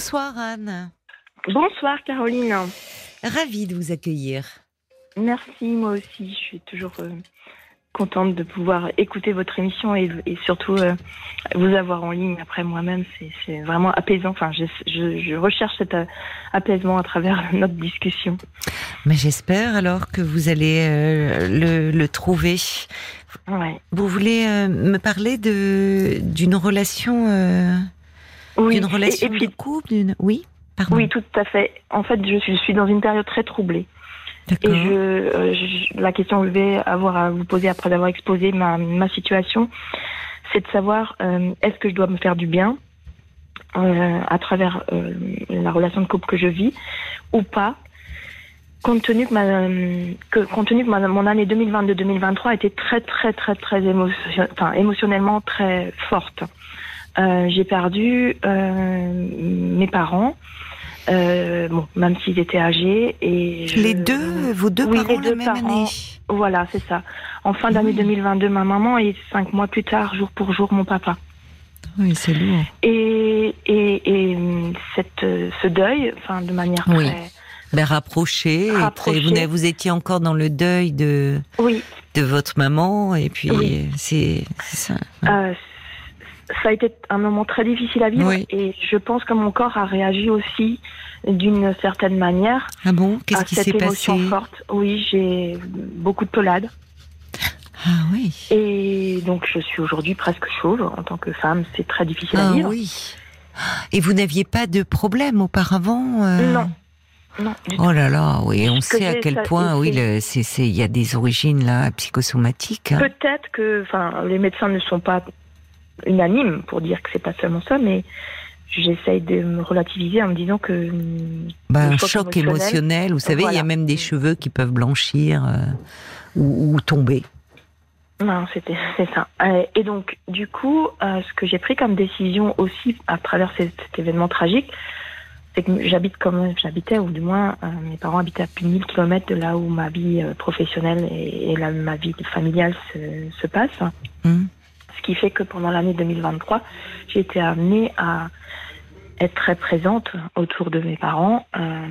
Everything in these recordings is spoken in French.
Bonsoir Anne. Bonsoir Caroline. Ravie de vous accueillir. Merci, moi aussi. Je suis toujours euh, contente de pouvoir écouter votre émission et, surtout euh, vous avoir en ligne après moi-même. C'est vraiment apaisant. Enfin, je, recherche cet euh, apaisement à travers notre discussion. Mais j'espère alors que vous allez le, trouver. Vous voulez me parler d'une relation, oui. d'une relation de couple, oui. Oui, tout à fait. En fait, je suis, je suis dans une période très troublée. Et euh, je, la question que je vais avoir à vous poser après avoir exposé ma, ma situation, c'est de savoir euh, est-ce que je dois me faire du bien euh, à travers la relation de couple que je vis ou pas, compte tenu que, ma, que, compte tenu que mon année 2022-2023 était très très très très émotion, enfin, émotionnellement très forte. J'ai perdu mes parents. Euh, bon, même s'ils étaient âgés. Et les deux, vos deux parents les deux la même année. Voilà, c'est ça. En fin d'année 2022, ma maman et cinq mois plus tard, jour pour jour, mon papa. Oui, c'est lourd. Et, et, et cette, ce deuil, enfin, de manière oui. très... Ben, rapproché, rapproché. vous, vous étiez encore dans le deuil de, oui. de votre maman, et puis c'est ça. Euh, ça a été un moment très difficile à vivre et je pense que mon corps a réagi aussi d'une certaine manière. Ah bon? Qu'est-ce qui s'est passé? forte. Oui, j'ai beaucoup de pelades. Ah oui. Et donc je suis aujourd'hui presque chauve en tant que femme, c'est très difficile à ah vivre. oui. Et vous n'aviez pas de problème auparavant euh? Non. Non, oh là là, oui, on sait à quel point, oui, il y a des origines là psychosomatiques. Hein. Peut-être que, enfin, les médecins ne sont pas unanime pour dire que c'est pas seulement ça, mais j'essaye de me relativiser en me disant que. Bah, un choc émotionnel, vous savez, il y a même des cheveux qui peuvent blanchir euh, ou, tomber. Non, c'était c'est ça. Euh, et donc, du coup, euh, ce que j'ai pris comme décision aussi à travers cet, événement tragique, c'est que j'habite comme j'habitais, ou du moins mes parents habitaient à plus de 1000 km de là où ma vie professionnelle et, ma vie familiale se, se passe. Hum. Ce qui fait que pendant l'année 2023, j'ai été amenée à être très présente autour de mes parents, euh,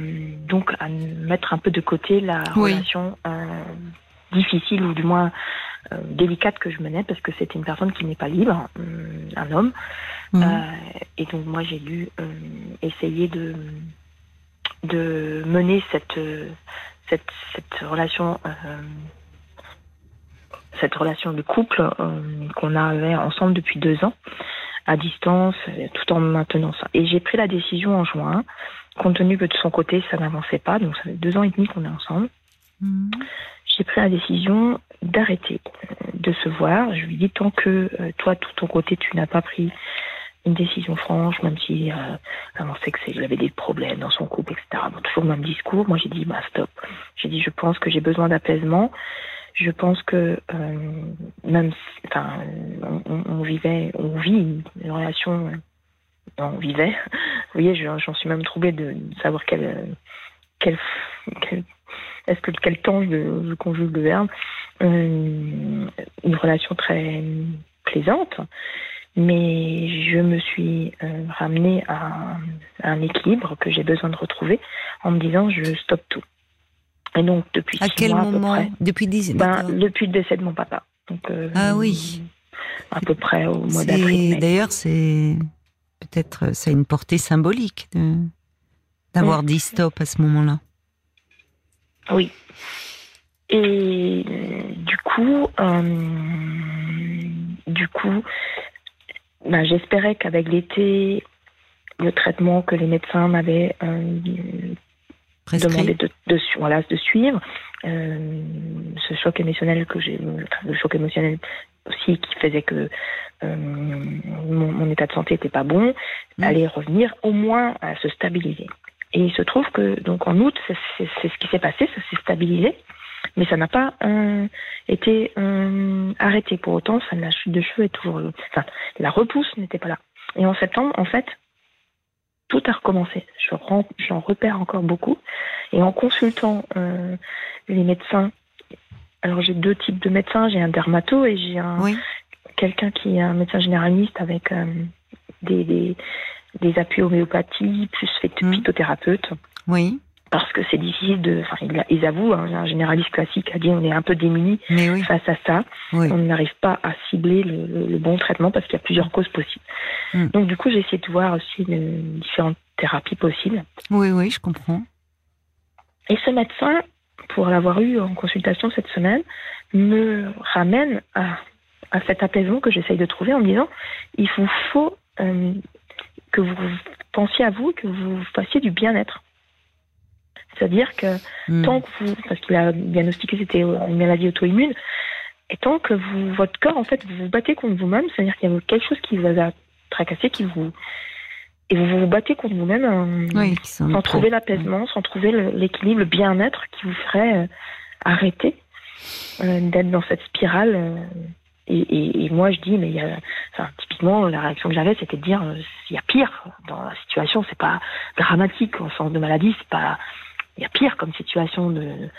donc à mettre un peu de côté la relation euh, difficile ou du moins euh, délicate que je menais parce que c'était une personne qui n'est pas libre, un homme. Mhm. et donc moi j'ai dû essayer de, de mener cette, cette, cette relation cette relation de couple euh, qu'on avait ensemble depuis deux ans, à distance, tout en maintenant ça. Et j'ai pris la décision en juin, compte tenu que de son côté, ça n'avançait pas, donc ça fait deux ans et demi qu'on est ensemble. Mhm. J'ai pris la décision d'arrêter de se voir. Je lui dis tant que euh, toi, tout ton côté, tu n'as pas pris une décision franche, même si euh, on sait que il avait des problèmes dans son couple, etc. toujours le même discours. Moi, j'ai dit, bah, stop. J'ai dit, je pense que j'ai besoin d'apaisement je pense que euh, même, enfin, on, vivait, on vit une relation, on vivait. Vous voyez, j'en suis même troublée de, savoir quel, quel, est-ce que quel temps je, conjugue le verbe, euh, une relation très plaisante. Mais je me suis euh, ramenée à, à un équilibre que j'ai besoin de retrouver en me disant je stoppe tout. Et donc, depuis à quel moment Depuis ben, Depuis le décès de mon papa. Donc, euh, ah oui. À peu près au mois d'avril. D'ailleurs, c'est peut-être ça a une portée symbolique d'avoir dit stop à ce moment-là. Oui. Et du coup, euh, du coup, ben, j'espérais qu'avec l'été, le traitement que les médecins m'avaient euh, demander de, de, voilà, de suivre euh, ce choc émotionnel que j'ai, le choc émotionnel aussi qui faisait que euh, mon, état de santé n'était pas bon, mmh. allait revenir au moins à se stabiliser. Et il se trouve que donc en août, c'est ce qui s'est passé, ça s'est stabilisé, mais ça n'a pas euh, été euh, arrêté. Pour autant, ça, la chute de cheveux est toujours, enfin, la repousse n'était pas là. Et en septembre, en fait, tout a recommencé. J'en repère encore beaucoup. Et en consultant euh, les médecins, alors j'ai deux types de médecins, j'ai un dermato et j'ai un quelqu'un qui est un médecin généraliste avec euh, des, des appuis homéopathie, plus mmh. phytothérapeute. Oui parce que c'est difficile de. Enfin, ils, avouent, hein, un généraliste classique a dit on est un peu démunis face à ça. On n'arrive pas à cibler le, bon traitement parce qu'il y a plusieurs causes possibles. Hmm. Donc du coup, j'ai essayé de voir aussi différentes thérapies possibles. Oui, oui, je comprends. Et ce médecin, pour l'avoir eu en consultation cette semaine, me ramène à, cet apaisement que j'essaye de trouver en me disant il vous faut euh, que vous pensiez à vous, que vous fassiez du bien-être. C'est-à-dire que hmm. tant que vous, parce qu'il a diagnostiqué c'était une maladie auto-immune, et tant que vous, votre corps, en fait, vous vous battez contre vous-même, c'est-à-dire qu'il y a quelque chose qui vous a tracassé, qui vous, et vous vous battez contre vous-même euh, sans trouver l'apaisement, sans trouver l'équilibre, le, bien-être qui vous ferait euh, arrêter euh, d'être dans cette spirale. Et, et, moi, je dis, mais il y a, enfin, typiquement, la réaction que j'avais, c'était de dire, il y a pire dans la situation. C'est pas dramatique au sens de maladie, c'est pas il y a pire comme situation de,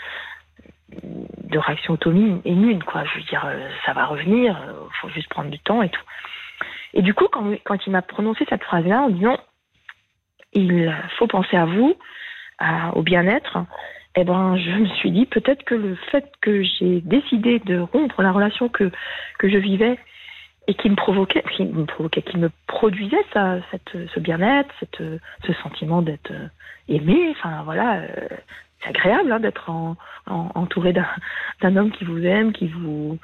de réaction auto-immune, quoi. Je veux dire, euh, ça va revenir, euh, faut juste prendre du temps et tout. Et du coup, quand, quand il m'a prononcé cette phrase-là en disant il faut penser à vous, au bien-être, eh ben, je me suis dit peut-être que le fait que j'ai décidé de rompre la relation que, que je vivais et qui me provoquait, qui me provoquait, qui me produisait ça, cette, ce bien-être, cette, ce sentiment d'être aimé. Enfin voilà, euh, c'est agréable hein, d'être en, entouré d'un homme qui vous aime, qui vous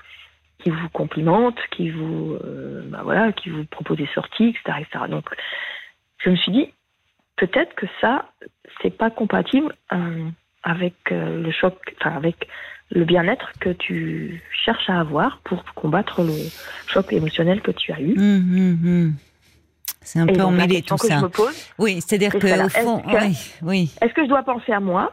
qui vous complimente, qui vous euh, bah voilà, qui vous propose des sorties, etc., etc. Donc je me suis dit peut-être que ça c'est pas compatible euh, avec le choc, enfin avec le bien-être que tu cherches à avoir pour combattre le choc émotionnel que tu as eu. Hum, hum, hum. C'est un peu emmêlé tout ça. oui, c'est-à-dire que au fond, oui, Est-ce que je dois penser à moi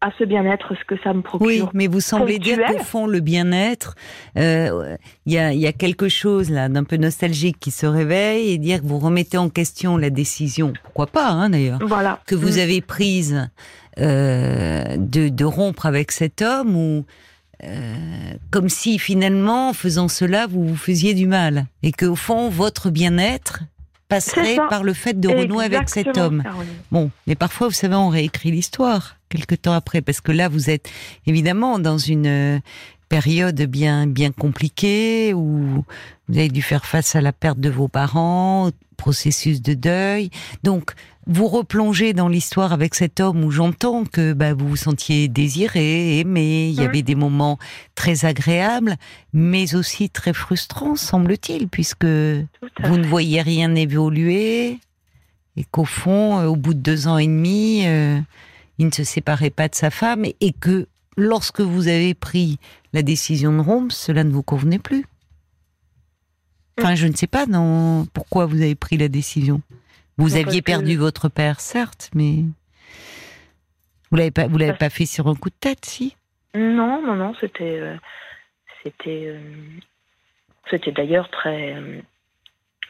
à ce bien-être, ce que ça me procure? Oui, mais vous semblez dire qu'au fond, le bien-être, euh, il y, a, quelque chose là d'un peu nostalgique qui se réveille et dire que vous remettez en question la décision, pourquoi pas hein, d'ailleurs, voilà. que vous mm. avez prise euh, de, rompre avec cet homme ou euh, comme si finalement, en faisant cela, vous vous faisiez du mal et que au fond, votre bien-être passerait par le fait de renouer avec cet homme. Bon, mais parfois, vous savez, on réécrit l'histoire quelque temps après, parce que là, vous êtes évidemment dans une euh, période bien bien compliquée où vous avez dû faire face à la perte de vos parents, processus de deuil. Donc, vous replongez dans l'histoire avec cet homme où j'entends que bah, vous vous sentiez désiré, aimé, il y avait des moments très agréables, mais aussi très frustrants, semble-t-il, puisque vous ne voyez rien évoluer et qu'au fond, euh, au bout de deux ans et demi, euh, il ne se séparait pas de sa femme et que lorsque vous avez pris la décision de rompre, cela ne vous convenait plus. Enfin, je ne sais pas non, pourquoi vous avez pris la décision. Vous aviez perdu votre père, certes, mais vous l'avez pas, vous l'avez pas fait sur un coup de tête, si? Non, non, non, c'était, euh, c'était, euh, c'était d'ailleurs très, euh,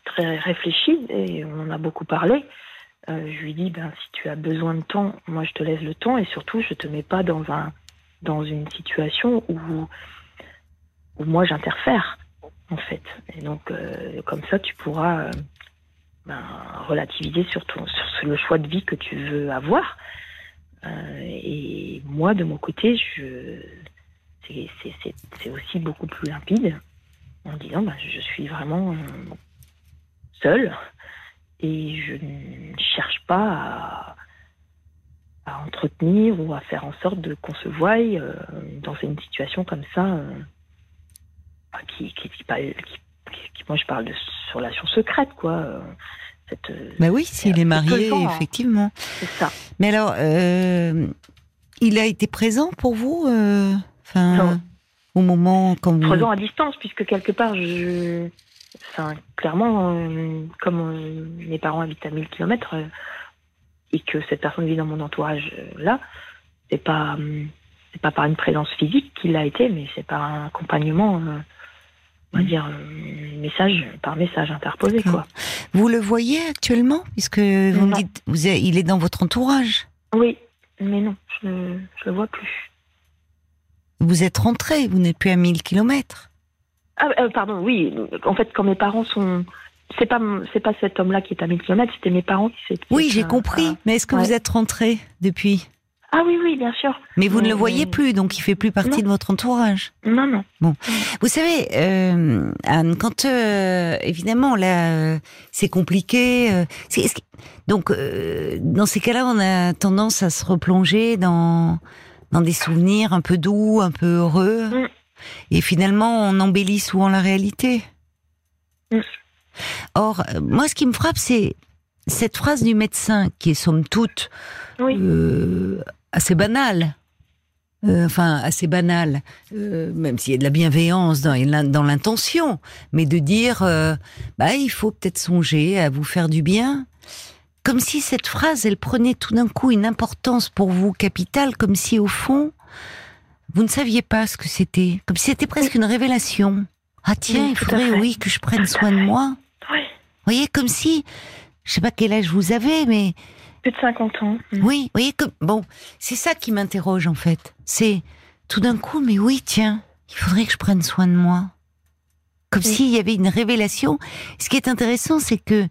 très réfléchi et on en a beaucoup parlé. je lui dis, ben si tu as besoin de temps, moi je te laisse le temps et surtout je te mets pas dans un, dans une situation où, où moi j'interfère en fait. Et donc comme ça tu pourras ben, relativiser sur, sur le choix de vie que tu veux avoir. Euh, et moi, de mon côté, c'est, aussi beaucoup plus limpide en disant ben, je suis vraiment euh, seule et je ne cherche pas à, entretenir ou à faire en sorte de qu'on se voie euh, dans une situation comme ça qui, qui, qui, moi je parle de relation secrète, quoi. Cette, bah oui, s'il est marié, hein. effectivement. C'est ça. Mais alors, euh, il a été présent pour vous euh, au moment quand vous... Présent à distance, puisque quelque part, je... Enfin, clairement, euh, comme mes parents habitent à 1000 km et que cette personne vit dans mon entourage là, c'est pas, c'est pas par une présence physique qu'il a été, mais c'est par un accompagnement on va dire, euh, message par message interposé. Quoi. Vous le voyez actuellement? Puisque vous me dites, vous il est dans votre entourage Oui, mais non, je ne le vois plus. Vous êtes rentré, vous n'êtes plus à 1000 km ah, euh, Pardon, oui. En fait, quand mes parents sont c'est pas c'est pas cet homme-là qui est à 1000 km, c'était mes parents qui s'étaient. Oui, j'ai compris. mais est-ce que vous êtes rentrée depuis? Ah oui, oui, bien sûr. Mais vous ne le voyez plus, donc il fait plus partie de votre entourage. Non, non. Bon, vous savez, euh, Anne, quand euh, évidemment là, euh, c'est compliqué. Donc, dans ces cas-là, on a tendance à se replonger dans dans des souvenirs un peu doux, un peu heureux, mm. et finalement, on embellit souvent la réalité. Mm. Or, moi, ce qui me frappe, c'est cette phrase du médecin qui est somme toute euh, assez banale. Euh, enfin, assez banale, euh, même s'il y a de la bienveillance dans, dans l'intention, mais de dire, bah, il faut peut-être songer à vous faire du bien, comme si cette phrase, elle prenait tout d'un coup une importance pour vous capitale, comme si au fond, vous ne saviez pas ce que c'était, comme si c'était presque une révélation. Ah tiens, il faudrait, oui, que je prenne soin de moi. Oui. Vous voyez, comme si je sais pas quel âge vous avez, mais plus de 50 ans. Mm. Oui, vous voyez que bon, c'est ça qui m'interroge en fait. C'est tout d'un coup, mais oui, tiens, il faudrait que je prenne soin de moi. Comme s'il y avait une révélation. Ce qui est intéressant, c'est que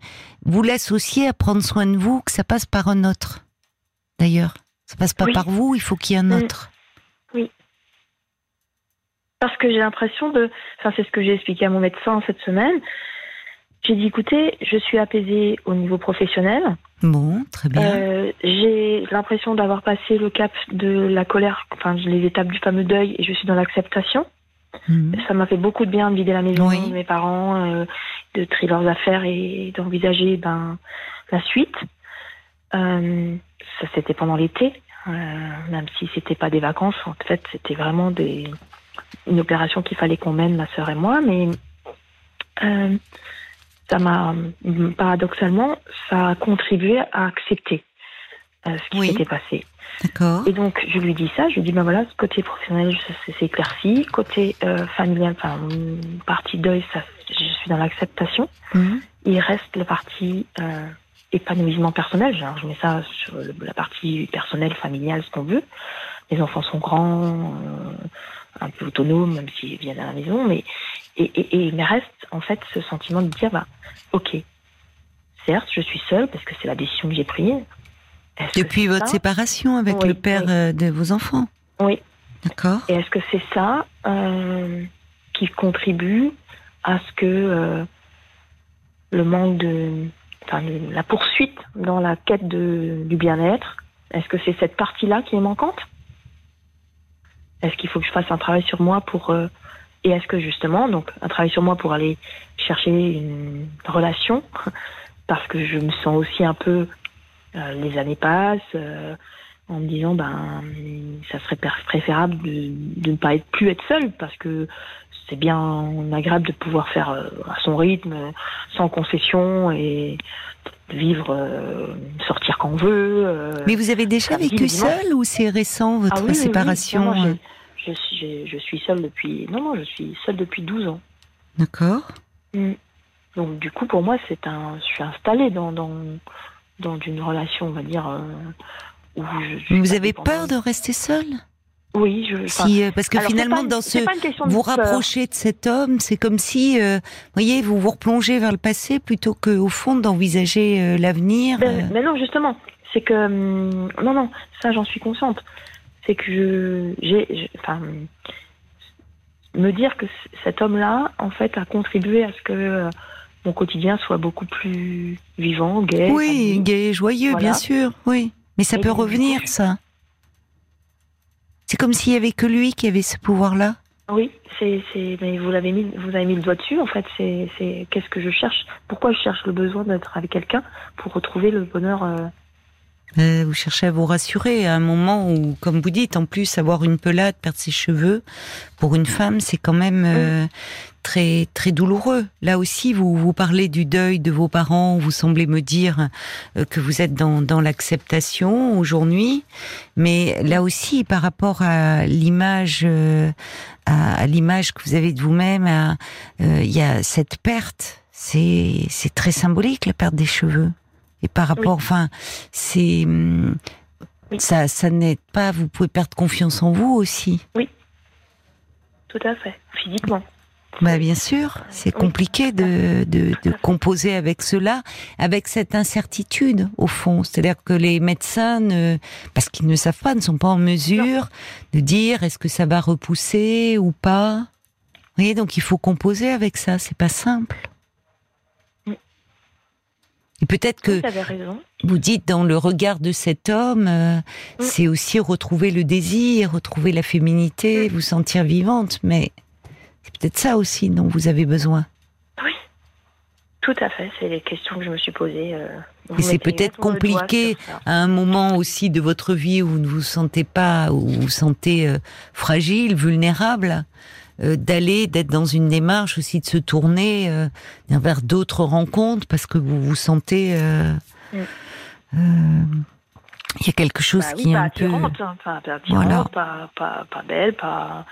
vous l'associez à prendre soin de vous, que ça passe par un autre. D'ailleurs, ça passe pas par vous, il faut qu'il y ait un mm. autre. Oui. Parce que j'ai l'impression de, enfin c'est ce que j'ai expliqué à mon médecin cette semaine, j'ai dit, écoutez, je suis apaisée au niveau professionnel. Bon, très bien. Euh, j'ai l'impression d'avoir passé le cap de la colère, enfin les étapes du fameux deuil, et je suis dans l'acceptation. Mhm. Ça m'a fait beaucoup de bien de vider la maison de mes parents, euh, de trier leurs affaires et d'envisager ben, la suite. Euh, ça, c'était pendant l'été, même si c'était pas des vacances. En fait, c'était vraiment des, une opération qu'il fallait qu'on mène, ma sœur et moi. Mais ça m'a, paradoxalement, ça a contribué à accepter euh, ce qui s'était passé. D'accord. Et donc, je lui dis ça, je lui dis, ben voilà, côté professionnel, c'est éclairci, côté euh, familial, enfin, partie deuil, ça, je suis dans l'acceptation. Mhm. Il reste la partie euh, épanouissement personnel, genre, je mets ça sur la partie personnelle, familiale, ce qu'on veut. Les enfants sont grands, un peu autonomes, même s'ils viennent à la maison, mais et, et, et, il me reste en fait ce sentiment de dire bah ok, certes je suis seule parce que c'est la décision que j'ai prise. Depuis votre séparation avec le père euh, de vos enfants. Oui. D'accord. Et est-ce que c'est ça euh, qui contribue à ce que euh, le manque de, enfin, la poursuite dans la quête de, du bien-être, est-ce que c'est cette partie-là qui est manquante? Est-ce qu'il faut que je fasse un travail sur moi pour euh, et est-ce que justement, donc un travail sur moi pour aller chercher une relation, parce que je me sens aussi un peu, euh, les années passent, euh, en me disant, ben, ça serait préférable de, ne pas être plus être seule, parce que c'est bien agréable de pouvoir faire euh, à son rythme, sans concession et vivre, sortir quand on veut. Mais vous avez déjà vécu seule ou c'est récent votre ah séparation je suis, je suis seule depuis. Non, non, je suis seule depuis 12 ans. D'accord. Mm. Donc, du coup, pour moi, c'est un. Je suis installée dans, dans, dans une relation, on va dire. Euh, où je, vous avez peur de rester seule? Oui, je. Si, euh, parce que finalement, dans ce, vous rapprocher de cet homme, c'est comme si, euh, voyez, vous vous replongez vers le passé plutôt que, au fond, d'envisager l'avenir. Ben, mais non, justement, c'est que hum, non, non, ça, j'en suis consciente c'est que je, j'ai, enfin, me dire que cet homme-là, en fait, a contribué à ce que euh, mon quotidien soit beaucoup plus vivant, gai. Oui, gai, joyeux, bien sûr, oui. Mais ça peut revenir, ça. C'est comme s'il y avait que lui qui avait ce pouvoir-là. Oui, c'est, mais vous l'avez mis, vous avez mis le doigt dessus. En fait, c'est, c'est qu'est-ce que je cherche? Pourquoi je cherche le besoin d'être avec quelqu'un pour retrouver le bonheur euh, euh, vous cherchez à vous rassurer à un moment où, comme vous dites, en plus avoir une pelade, perdre ses cheveux, pour une femme, c'est quand même euh, très très douloureux. Là aussi, vous vous parlez du deuil de vos parents. Vous semblez me dire euh, que vous êtes dans, dans l'acceptation aujourd'hui, mais là aussi, par rapport à l'image, à, l'image que vous avez de vous-même, il y a cette perte. C'est c'est très symbolique la perte des cheveux. Et par rapport, enfin, c'est ça, ça n'aide pas. Vous pouvez perdre confiance en vous aussi. Oui, tout à fait, physiquement. Bah bien sûr, c'est compliqué de, de, de, composer avec cela, avec cette incertitude au fond. C'est-à-dire que les médecins, ne, parce qu'ils ne savent pas, ne sont pas en mesure de dire est-ce que ça va repousser ou pas. Vous voyez, donc il faut composer avec ça. C'est pas simple. Et peut-être que vous dites dans le regard de cet homme, euh, mm. c'est aussi retrouver le désir, retrouver la féminité, mm. vous sentir vivante, mais c'est peut-être ça aussi dont vous avez besoin. Oui, tout à fait. C'est les questions que je me suis posées. Euh, et c'est peut-être compliqué à un moment aussi de votre vie où vous ne vous sentez pas, où vous vous sentez euh, fragile, vulnérable. Euh, d'aller, d'être dans une démarche aussi de se tourner euh, vers d'autres rencontres parce que vous vous sentez. Mm. il y a quelque chose bah qui est un peu. Hein, pas, pas, pas, pas, belle, pas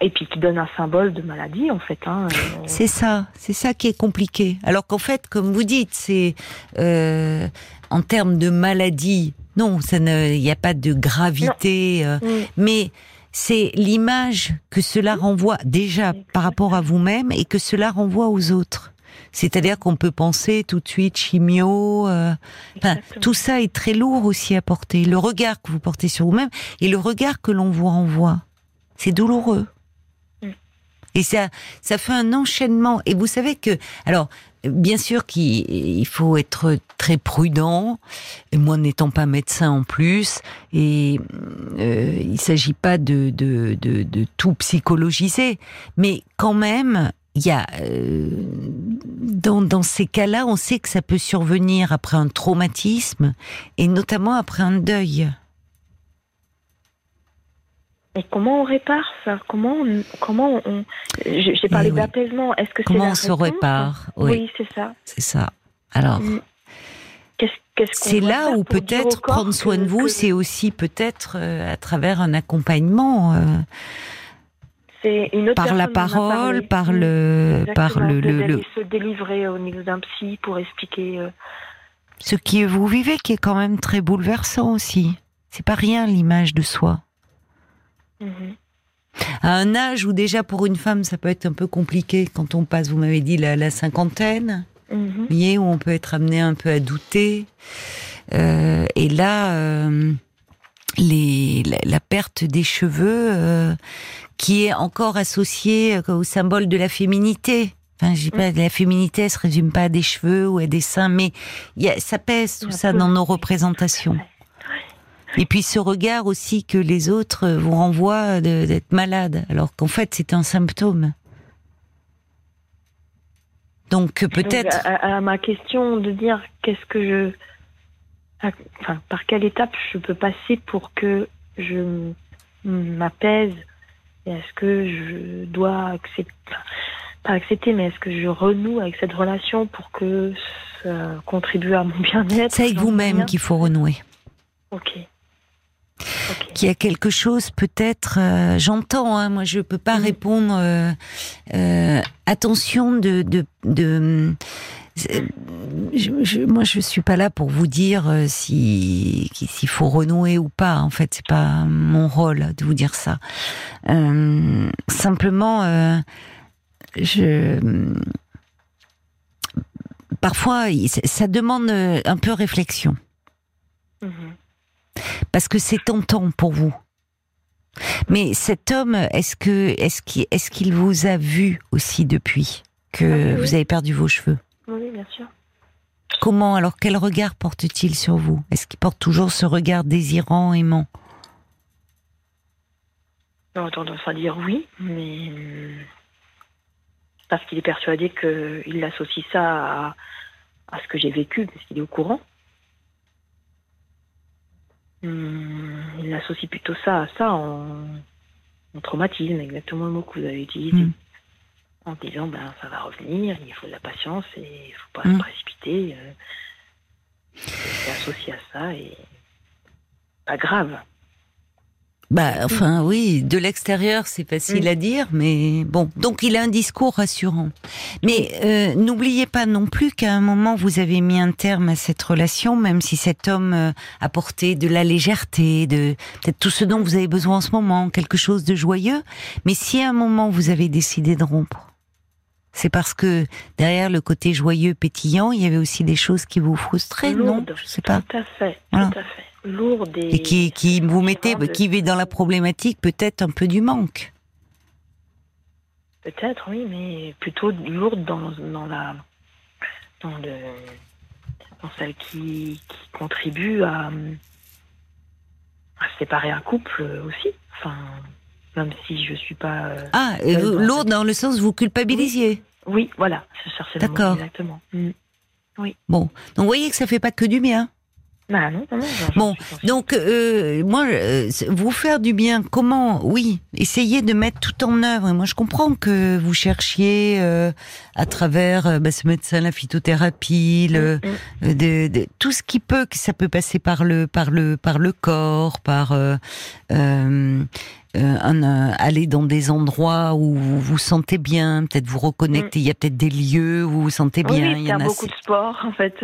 et puis qui donne un symbole de maladie en fait. Hein, c'est ça, c'est ça qui est compliqué. Alors qu'en fait, comme vous dites, c'est en termes de maladie, non, ça ne, il n'y a pas de gravité, mm. mais c'est l'image que cela renvoie déjà par rapport à vous-même et que cela renvoie aux autres. C'est-à-dire qu'on peut penser tout de suite chimio. Euh, tout ça est très lourd aussi à porter. Le regard que vous portez sur vous-même et le regard que l'on vous renvoie, c'est douloureux. Mm. Et ça, ça fait un enchaînement. Et vous savez que, alors, bien sûr qu'il faut être très prudent, et moi n'étant pas médecin en plus, et euh, il ne s'agit pas de, de, de, tout psychologiser, mais quand même, il y a euh, dans, dans ces cas-là, on sait que ça peut survenir après un traumatisme et notamment après un deuil. Et comment on répare ça? Comment on, comment on J'ai parlé eh d'apaisement. Est-ce que comment on se répare? Oui, c'est ça. C'est ça. Alors. Mm. c'est là où peut-être prendre soin de vous, c'est aussi peut-être euh, à travers un accompagnement. Euh, c'est une autre par la parole, par le, par le, le, se délivrer au niveau d'un psy pour expliquer. Euh, Ce qui vous vivez, qui est quand même très bouleversant aussi. C'est pas rien l'image de soi. Mhm. À un âge où déjà pour une femme ça peut être un peu compliqué quand on passe, vous m'avez dit, la, cinquantaine, mhm. où on peut être amené un peu à douter. Euh, et là, euh, les, la, perte des cheveux, euh, qui est encore associée au symbole de la féminité. Enfin, je pas, la féminité, elle se résume pas à des cheveux ou à des seins, mais y a, ça pèse tout ça dans nos représentations. Et puis ce regard aussi que les autres vous renvoient d'être malade, alors qu'en fait c'est un symptôme. Donc peut-être. À, ma question de dire qu'est-ce que je, enfin par quelle étape je peux passer pour que je m'apaise est-ce que je dois accepter, pas accepter, mais est-ce que je renoue avec cette relation pour que ça contribue à mon bien-être C'est avec vous-même qu'il faut renouer. Ok qu'il y a quelque chose peut-être euh, j'entends hein, moi je peux pas mm. répondre euh, euh, attention de de, de je, je, moi je suis pas là pour vous dire si s'il faut renouer ou pas en fait c'est pas mon rôle de vous dire ça. Simplement je parfois ça demande un peu réflexion. Mm-hmm parce que c'est tentant pour vous. Mais cet homme, est-ce que est-ce qu'il vous a vu aussi depuis que ah vous avez perdu vos cheveux? Oui, bien sûr. Comment alors quel regard porte-t-il sur vous? Est-ce qu'il porte toujours ce regard désirant, aimant? J'ai tendance à dire oui, mais parce qu'il est persuadé qu'il associe ça à, à ce que j'ai vécu, parce qu'il est au courant. Hmm, il associe plutôt ça à ça, en, traumatisme, exactement le mot que vous avez utilisé. Hmm. En disant, ben, ça va revenir, il faut de la patience et il ne faut pas se hmm. précipiter. Euh, c'est associé à ça et pas grave. Bah, enfin, oui, de l'extérieur, c'est facile mm. à dire, mais bon. Donc, il a un discours rassurant. Mais euh, n'oubliez pas non plus qu'à un moment, vous avez mis un terme à cette relation, même si cet homme euh, apportait de la légèreté, de peut-être tout ce dont vous avez besoin en ce moment, quelque chose de joyeux. Mais si à un moment, vous avez décidé de rompre, C'est parce que derrière le côté joyeux, pétillant, il y avait aussi des choses qui vous frustraient, non? Je sais pas. Tout à fait, tout à fait. Et, qui, qui vous mettez, qui vit dans la problématique peut-être un peu du manque. Peut-être, oui, mais plutôt lourde dans, dans la dans le dans celle qui, qui contribue à, à séparer un couple aussi. Enfin, même si je suis pas. Euh, ah, lourde dans le sens où vous culpabilisiez. Oui, voilà, c'est D'accord. Exactement. Mm. Oui. Bon, donc vous voyez que ça fait pas que du bien. Bah non, non, non, bon, donc euh, moi, euh, vous faire du bien, comment Oui, essayez de mettre tout en œuvre. moi, je comprends que vous cherchiez euh, à travers bah, ce médecin, la phytothérapie, le, mm, mm. de, de, tout ce qui peut, que ça peut passer par le, par le, par le corps, par un, aller dans des endroits où vous vous sentez bien, peut-être vous reconnecter. Mm. Il y a peut-être des lieux où vous vous sentez bien. Oui, il y a beaucoup de sport. En fait,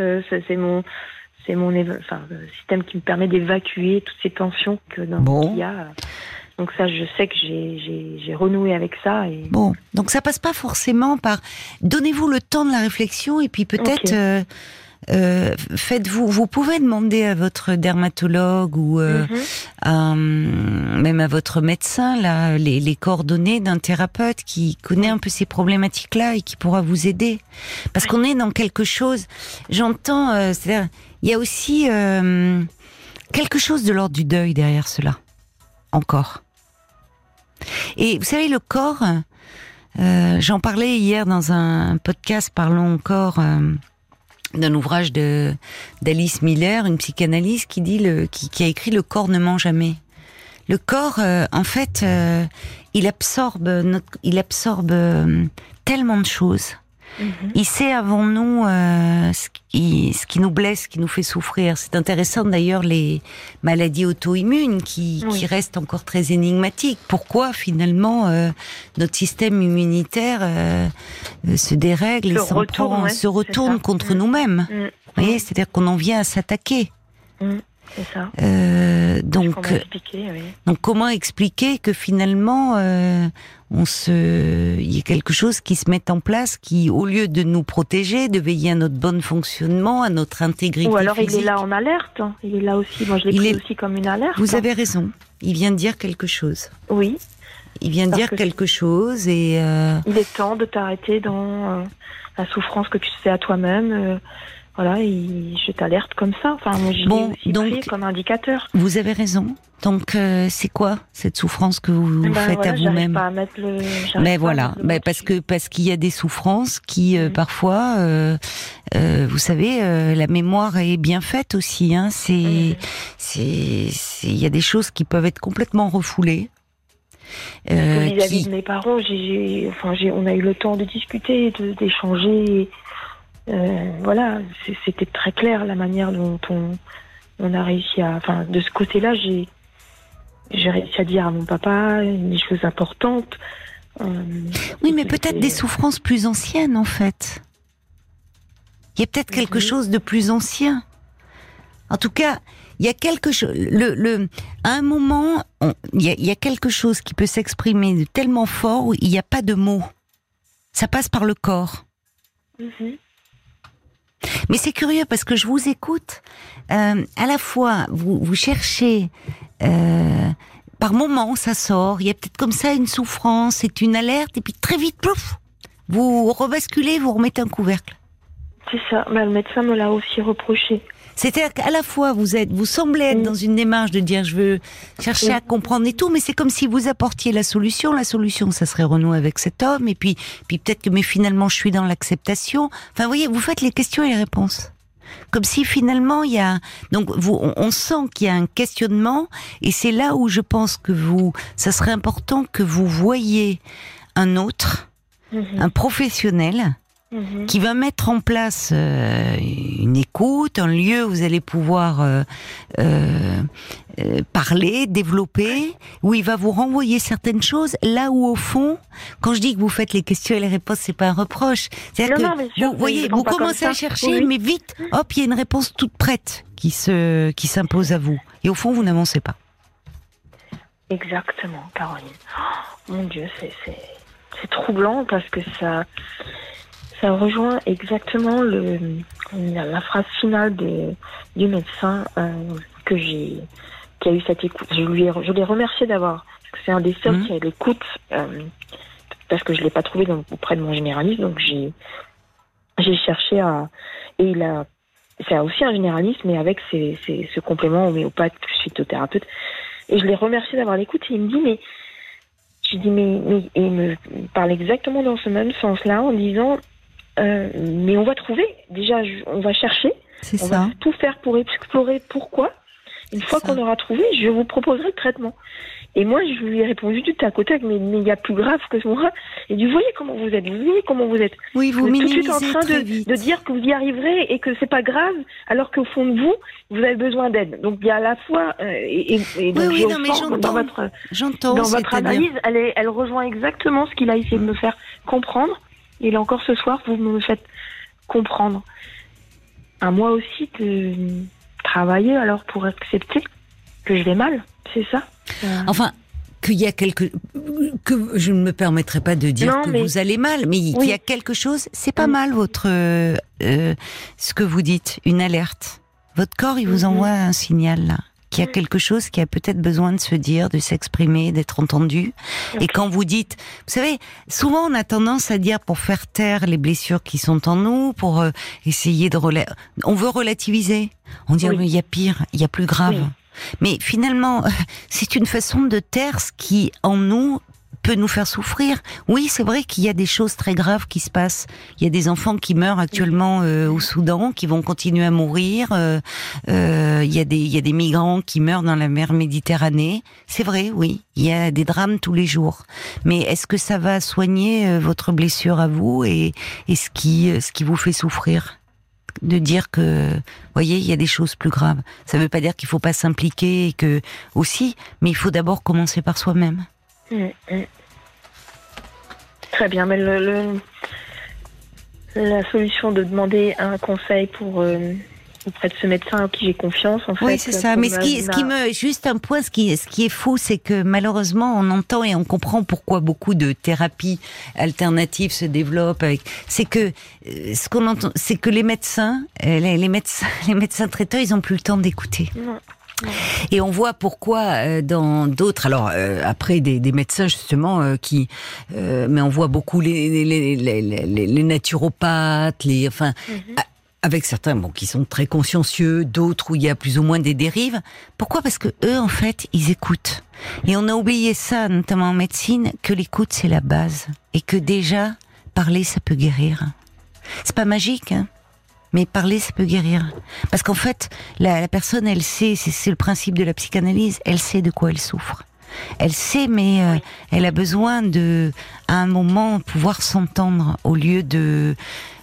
c'est mon c'est mon enfin, système qui me permet d'évacuer toutes ces tensions que dans qu'il y a. Donc ça, je sais que j'ai renoué avec ça. Et... Bon, donc ça passe pas forcément par. Donnez-vous le temps de la réflexion et puis peut-être. Euh, euh, faites-vous, vous pouvez demander à votre dermatologue ou euh, mhm. même à votre médecin là, les, les coordonnées d'un thérapeute qui connaît un peu ces problématiques-là et qui pourra vous aider. Parce qu'on est dans quelque chose. J'entends, c'est-à-dire, il y a aussi euh, quelque chose de l'ordre du deuil derrière cela, encore. Et vous savez, le corps. Euh, J'en parlais hier dans un podcast Parlons encore d'un ouvrage de d'Alice Miller, une psychanalyste qui dit qui, a écrit le corps ne ment jamais. Le corps, euh, en fait, euh, il absorbe il absorbe euh, tellement de choses. Mhm. Il sait avant nous euh, ce, qui, ce, qui, nous blesse, ce qui nous fait souffrir. C'est intéressant d'ailleurs les maladies auto-immunes qui, qui, restent encore très énigmatiques. Pourquoi finalement euh, notre système immunitaire euh, se dérègle se et retourne, se retourne contre mm. nous-mêmes mm. Vous voyez, c'est-à-dire qu'on en vient à s'attaquer. Mm. C'est ça. Euh, donc, oui. donc comment expliquer que finalement euh, on se, il y a quelque chose qui se met en place qui, au lieu de nous protéger, de veiller à notre bon fonctionnement, à notre intégrité. Ou alors il est là en alerte. Il est là aussi. Moi je l'ai pris aussi comme une alerte. Vous avez raison. Il vient de dire quelque chose. Oui. Il vient de dire quelque chose et. Euh... Il est temps de t'arrêter dans euh, la souffrance que tu fais à toi-même euh, voilà, et je t'alerte comme ça. Enfin, moi, bon, aussi donc, comme indicateur. Vous avez raison. Donc, euh, c'est quoi cette souffrance que vous ben faites à vous-même. Mais voilà, mais parce que parce qu'il y a des souffrances qui euh, mhm. parfois, euh, euh, vous savez, euh, la mémoire est bien faite aussi. Hein. C'est mhm. c'est il y a des choses qui peuvent être complètement refoulées. vis-à-vis qui... de mes parents, j'ai, enfin, j'ai, on a eu le temps de discuter, de, d'échanger. Euh, voilà, c'était très clair la manière dont on, on a réussi à. Enfin, de ce côté-là, j'ai j'ai réussi à dire à mon papa des choses importantes. Euh, oui, mais peut-être des souffrances plus anciennes, en fait. Il y a peut-être quelque chose de plus ancien. En tout cas, il y a quelque chose. Le, le, à un moment, il, y a, il, y a, quelque chose qui peut s'exprimer tellement fort où il n'y a pas de mots. Ça passe par le corps. Mm mais c'est curieux parce que je vous écoute. Euh, à la fois, vous, cherchez. Euh, par moments, ça sort. Il y a peut-être comme ça une souffrance, c'est une alerte, et puis très vite, plouf, vous rebasculez, vous remettez un couvercle. C'est ça. Mais le médecin me l'a aussi reproché. C'est-à-dire qu'à la fois vous êtes, vous semblez être dans une démarche de dire je veux chercher à comprendre et tout, mais c'est comme si vous apportiez la solution. La solution, ça serait renouer avec cet homme, et puis, puis peut-être que mais finalement je suis dans l'acceptation. Enfin, vous voyez, vous faites les questions et les réponses. Comme si finalement il y a donc vous, on, sent qu'il y a un questionnement et c'est là où je pense que vous, ça serait important que vous voyez un autre, mhm. un professionnel Mhm. qui va mettre en place euh, une écoute, un lieu où vous allez pouvoir euh, euh, parler, développer, où il va vous renvoyer certaines choses, là où au fond, quand je dis que vous faites les questions et les réponses, c'est pas un reproche. C'est-à-dire que vous voyez, vous commencez à chercher, mais vite, hop, il y a une réponse toute prête qui se qui s'impose à vous, et au fond, vous n'avancez pas. Exactement, Caroline. Oh, mon Dieu, c'est c'est troublant parce que ça, ça rejoint exactement le, la, phrase finale de, du médecin euh, que j'ai, qui a eu cette écoute. Je lui ai, je l'ai remercié d'avoir, c'est un des seuls mmh. qui a l'écoute, euh, parce que je l'ai pas trouvé auprès de mon généraliste, donc j'ai, j'ai cherché à, et il a, c'est aussi un généraliste, mais avec ses, ses, ce complément homéopathe plus phytothérapeute. Et je l'ai remercié d'avoir l'écoute et il me dit, mais, je dis, mais, mais, il me parle exactement dans ce même sens-là en disant, euh, mais on va trouver. Déjà, on va chercher. C'est on ça. va tout faire pour explorer pourquoi. Une fois qu'on aura trouvé, je vous proposerai le traitement. Et moi, je lui ai répondu du à côté, mais il y a plus grave que moi. Et du, vous voyez comment vous êtes, vous voyez comment vous êtes. Oui, vous, êtes tout de suite en train de, de, dire que vous y arriverez et que c'est pas grave, alors qu'au fond de vous, vous avez besoin d'aide. Donc il y a à la fois euh, et, et, donc oui, oui, non, mais dans votre dans votre analyse, elle, est, elle rejoint exactement ce qu'il a essayé de me faire comprendre. Et là encore ce soir, vous me faites comprendre. À moi aussi de travailler alors pour accepter que je vais mal, c'est ça? Enfin, qu'il y a quelque que je ne me permettrai pas de dire que vous allez mal, mais il y a quelque chose. C'est pas mal votre euh, ce que vous dites, une alerte. Votre corps, il vous mhm. envoie un signal là qu'il y a quelque chose qui a peut-être besoin de se dire, de s'exprimer, d'être entendu. Et quand vous dites, vous savez, souvent on a tendance à dire pour faire taire les blessures qui sont en nous, pour euh, essayer de on veut relativiser. On dit mais il y a pire, il y a plus grave. Mais finalement, c'est une façon de taire ce qui en nous peut nous faire souffrir. Oui, c'est vrai qu'il y a des choses très graves qui se passent. Il y a des enfants qui meurent actuellement euh, au Soudan, qui vont continuer à mourir. Euh, euh, il, y a des, il y a des migrants qui meurent dans la mer Méditerranée. C'est vrai, oui. Il y a des drames tous les jours. Mais est-ce que ça va soigner votre blessure à vous et, et ce qui, ce qui vous fait souffrir? De dire que, voyez, il y a des choses plus graves. Ça ne veut pas dire qu'il faut pas s'impliquer, que aussi, mais il faut d'abord commencer par soi-même. Mm, mm. Très bien, mais le, la solution de demander un conseil pour euh, auprès de ce médecin en qui j'ai confiance, en fait. Oui, c'est ça. Mais ce qui, ce qui me, juste un point, ce qui, ce qui est fou, c'est que malheureusement, on entend et on comprend pourquoi beaucoup de thérapies alternatives se développent. C'est que euh, ce qu'on entend, c'est que les médecins, euh, les, les, médecins, les médecins traiteurs, ils ont plus le temps d'écouter. Et on voit pourquoi euh, dans d'autres, alors euh, après des, des, médecins justement euh, qui, mais on voit beaucoup les, les, les, les naturopathes, les, enfin, mhm. avec certains bon qui sont très consciencieux, d'autres où il y a plus ou moins des dérives. Pourquoi? Parce que eux en fait ils écoutent. Et on a oublié ça, notamment en médecine, que l'écoute c'est la base et que déjà parler ça peut guérir. C'est pas magique, hein? Mais parler, ça peut guérir. Parce qu'en fait, la, la, personne, elle sait, c'est le principe de la psychanalyse, elle sait de quoi elle souffre. Elle sait, mais euh, elle a besoin de, à un moment, pouvoir s'entendre au lieu de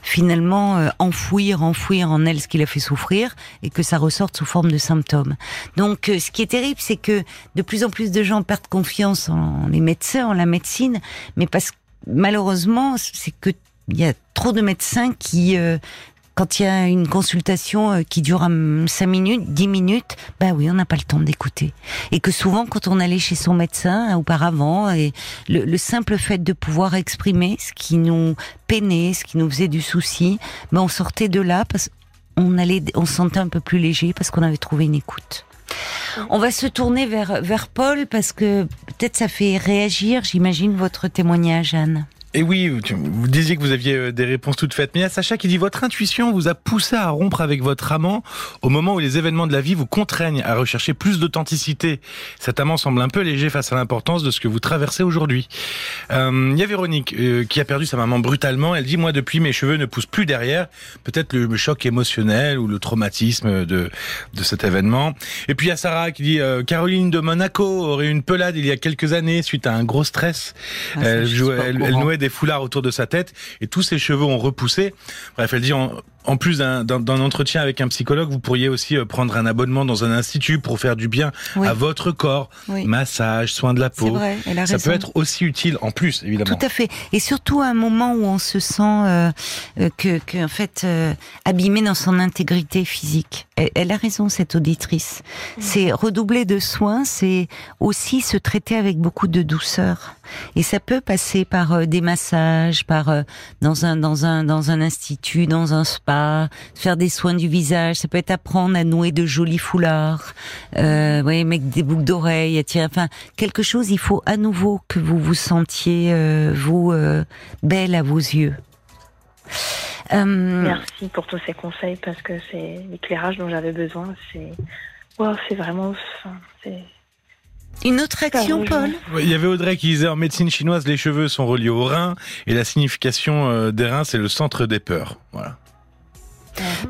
finalement euh, enfouir, enfouir en elle ce qui l'a fait souffrir et que ça ressorte sous forme de symptômes. Donc, euh, ce qui est terrible, c'est que de plus en plus de gens perdent confiance en les médecins, en la médecine, mais parce que malheureusement, c'est que il y a trop de médecins qui quand il y a une consultation euh, qui dure 5 minutes, 10 minutes, ben oui, on n'a pas le temps d'écouter. Et que souvent, quand on allait chez son médecin hein, auparavant, et le, simple fait de pouvoir exprimer ce qui nous peinait, ce qui nous faisait du souci, ben on sortait de là parce qu'on allait, on se sentait un peu plus léger parce qu'on avait trouvé une écoute. On va se tourner vers, vers Paul parce que peut-être ça fait réagir, j'imagine, votre témoignage, Anne. Et oui, vous disiez que vous aviez euh, des réponses toutes faites, mais il y a Sacha qui dit votre intuition vous a poussé à rompre avec votre amant au moment où les événements de la vie vous contraignent à rechercher plus d'authenticité. Cet amant semble un peu léger face à l'importance de ce que vous traversez aujourd'hui. Euh, il y a Véronique euh, qui a perdu sa maman brutalement. Elle dit moi depuis mes cheveux ne poussent plus derrière. Peut-être le choc émotionnel ou le traumatisme de de cet événement. Et puis il y a Sarah qui dit Caroline de Monaco aurait une pelade il y a quelques années suite à un gros stress. Ah, elle, jouait, elle, elle nouait des foulards autour de sa tête et tous ses cheveux ont repoussé. Bref, elle dit En plus d'un entretien avec un psychologue, vous pourriez aussi euh, prendre un abonnement dans un institut pour faire du bien Oui. à votre corps, Oui. massage, soins de la C'est peau. vrai, elle a Ça peut être aussi utile en plus, évidemment. Tout à fait. Et surtout à un moment où on se sent euh, euh, que, que, en fait, euh, abîmé dans son intégrité physique. Elle, elle a raison, cette auditrice. C'est redoubler de soins, c'est aussi se traiter avec beaucoup de douceur. Et ça peut passer par euh, des massages, par euh, dans un dans un dans un institut, dans un spa, faire des soins du visage. Ça peut être apprendre à nouer de jolis foulards, euh, ouais, mettre des boucles d'oreilles, à tirer. Enfin, quelque chose. Il faut à nouveau que vous vous sentiez euh, vous euh, belle à vos yeux. Euh, Merci pour tous ces conseils parce que c'est l'éclairage dont j'avais besoin. C'est, wow, c'est vraiment, c'est. une autre action. Paul? Il y avait Audrey qui disait en médecine chinoise, les cheveux sont reliés aux reins et la signification des reins, c'est le centre des peurs. Voilà.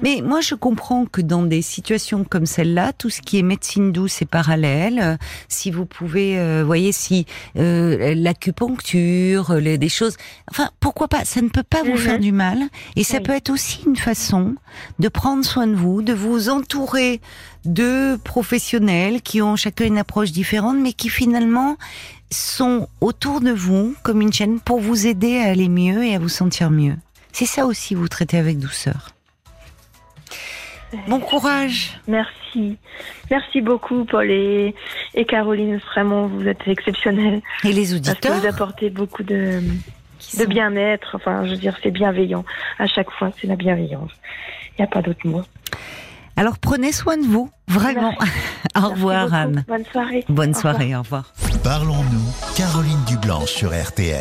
Mais moi, je comprends que dans des situations comme celle-là, tout ce qui est médecine douce est parallèle. Euh, Si vous pouvez, euh, voyez, si euh, l'acupuncture, les, des choses, enfin, pourquoi pas Ça ne peut pas vous Mhm. faire du mal, et ça Oui. peut être aussi une façon de prendre soin de vous, de vous entourer de professionnels qui ont chacun une approche différente, mais qui finalement sont autour de vous comme une chaîne pour vous aider à aller mieux et à vous sentir mieux. C'est ça aussi, vous traitez avec douceur. Bon courage. Merci. Merci beaucoup, Paul et, et Caroline. Vraiment, vous êtes exceptionnels. Et les Parce que auditeurs vous apportez beaucoup de, de bien-être. Enfin, je veux dire, c'est bienveillant. À chaque fois, c'est la bienveillance. Il n'y a pas d'autre mot. Alors prenez soin de vous, vraiment. Au revoir. Anne. Bonne soirée. Bonne soirée, au revoir. Parlons-nous, Caroline Dublanche sur RTL.